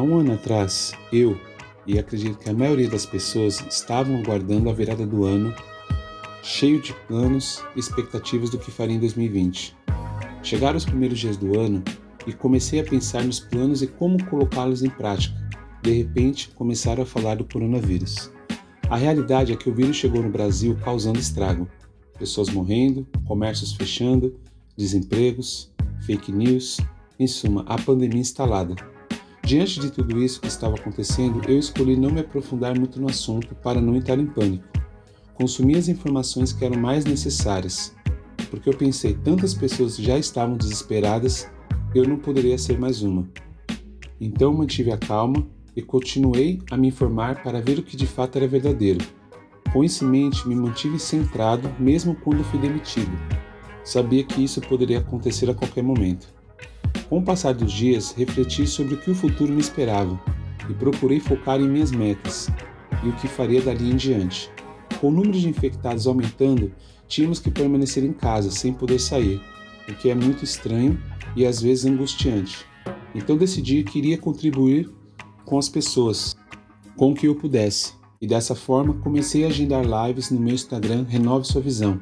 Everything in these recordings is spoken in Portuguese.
Há um ano atrás, eu e acredito que a maioria das pessoas estavam aguardando a virada do ano, cheio de planos e expectativas do que faria em 2020. Chegaram os primeiros dias do ano e comecei a pensar nos planos e como colocá-los em prática. De repente, começaram a falar do coronavírus. A realidade é que o vírus chegou no Brasil causando estrago. Pessoas morrendo, comércios fechando, desempregos, fake news, em suma, a pandemia instalada. Diante de tudo isso que estava acontecendo, eu escolhi não me aprofundar muito no assunto para não entrar em pânico. Consumi as informações que eram mais necessárias, porque eu pensei tantas pessoas já estavam desesperadas, eu não poderia ser mais uma. Então mantive a calma e continuei a me informar para ver o que de fato era verdadeiro. Com isso em mente, me mantive centrado mesmo quando fui demitido. Sabia que isso poderia acontecer a qualquer momento. Com o passar dos dias, refleti sobre o que o futuro me esperava e procurei focar em minhas metas e o que faria dali em diante. Com o número de infectados aumentando, tínhamos que permanecer em casa sem poder sair, o que é muito estranho e às vezes angustiante. Então decidi que iria contribuir com as pessoas, com o que eu pudesse, e dessa forma comecei a agendar lives no meu Instagram Renove Sua Visão.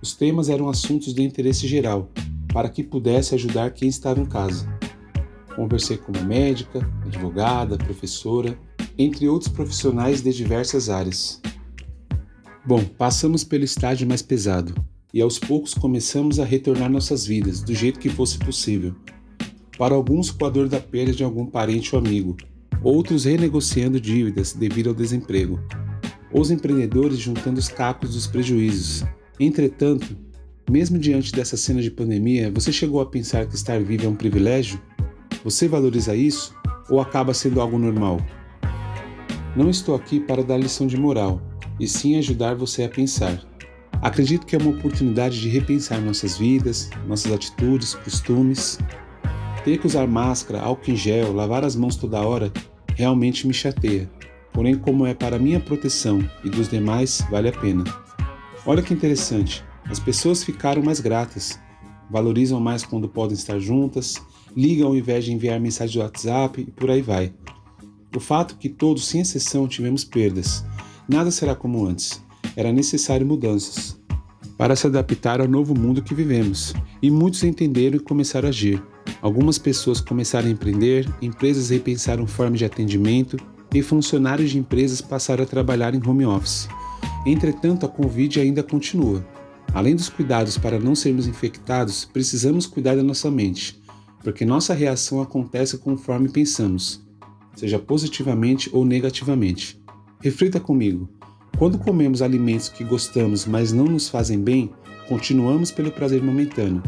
Os temas eram assuntos de interesse geral, para que pudesse ajudar quem estava em casa. Conversei com uma médica, advogada, professora, entre outros profissionais de diversas áreas. Bom, passamos pelo estágio mais pesado e aos poucos começamos a retornar nossas vidas do jeito que fosse possível. Para alguns, com a dor da perda de algum parente ou amigo, outros renegociando dívidas devido ao desemprego, os empreendedores juntando os cacos dos prejuízos. Entretanto, mesmo diante dessa cena de pandemia, você chegou a pensar que estar vivo é um privilégio? Você valoriza isso ou acaba sendo algo normal? Não estou aqui para dar lição de moral, e sim ajudar você a pensar. Acredito que é uma oportunidade de repensar nossas vidas, nossas atitudes, costumes. Ter que usar máscara, álcool em gel, lavar as mãos toda hora realmente me chateia. Porém, como é para minha proteção e dos demais, vale a pena. Olha que interessante. As pessoas ficaram mais gratas, valorizam mais quando podem estar juntas, ligam ao invés de enviar mensagem do WhatsApp e por aí vai. O fato que todos, sem exceção, tivemos perdas. Nada será como antes. Era necessário mudanças para se adaptar ao novo mundo que vivemos. E muitos entenderam e começaram a agir. Algumas pessoas começaram a empreender, empresas repensaram formas de atendimento e funcionários de empresas passaram a trabalhar em home office. Entretanto, a Covid ainda continua. Além dos cuidados para não sermos infectados, precisamos cuidar da nossa mente, porque nossa reação acontece conforme pensamos, seja positivamente ou negativamente. Reflita comigo: quando comemos alimentos que gostamos, mas não nos fazem bem, continuamos pelo prazer momentâneo.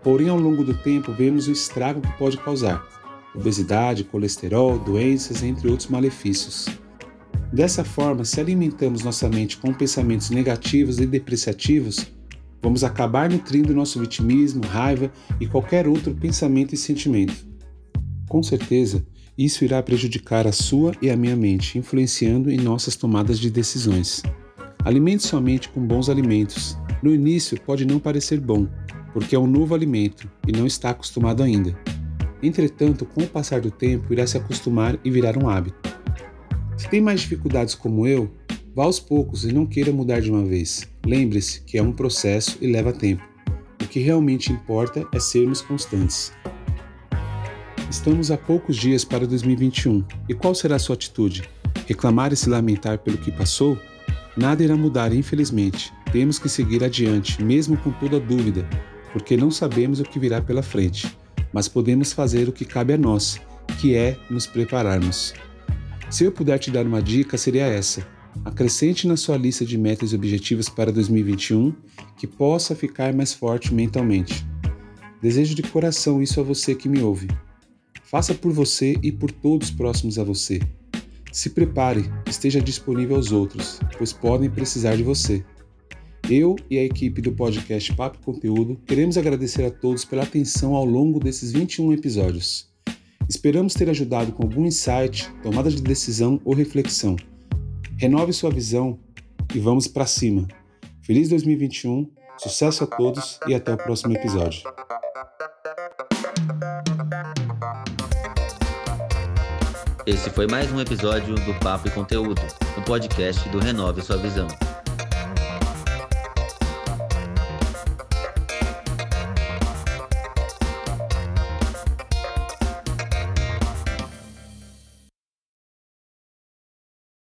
Porém, ao longo do tempo, vemos o estrago que pode causar: obesidade, colesterol, doenças, entre outros malefícios. Dessa forma, se alimentamos nossa mente com pensamentos negativos e depreciativos, Vamos acabar nutrindo nosso vitimismo, raiva e qualquer outro pensamento e sentimento. Com certeza, isso irá prejudicar a sua e a minha mente, influenciando em nossas tomadas de decisões. Alimente sua mente com bons alimentos. No início pode não parecer bom, porque é um novo alimento e não está acostumado ainda. Entretanto, com o passar do tempo, irá se acostumar e virar um hábito. Se tem mais dificuldades como eu, vá aos poucos e não queira mudar de uma vez. Lembre-se que é um processo e leva tempo. O que realmente importa é sermos constantes. Estamos a poucos dias para 2021. E qual será a sua atitude? Reclamar e se lamentar pelo que passou? Nada irá mudar, infelizmente. Temos que seguir adiante, mesmo com toda dúvida, porque não sabemos o que virá pela frente, mas podemos fazer o que cabe a nós, que é nos prepararmos. Se eu puder te dar uma dica, seria essa: acrescente na sua lista de metas e objetivos para 2021 que possa ficar mais forte mentalmente. Desejo de coração isso a você que me ouve. Faça por você e por todos próximos a você. Se prepare, esteja disponível aos outros, pois podem precisar de você. Eu e a equipe do podcast Papo Conteúdo queremos agradecer a todos pela atenção ao longo desses 21 episódios. Esperamos ter ajudado com algum insight, tomada de decisão ou reflexão. Renove sua visão e vamos para cima. Feliz 2021, sucesso a todos e até o próximo episódio. Esse foi mais um episódio do Papo e Conteúdo, o podcast do Renove Sua Visão.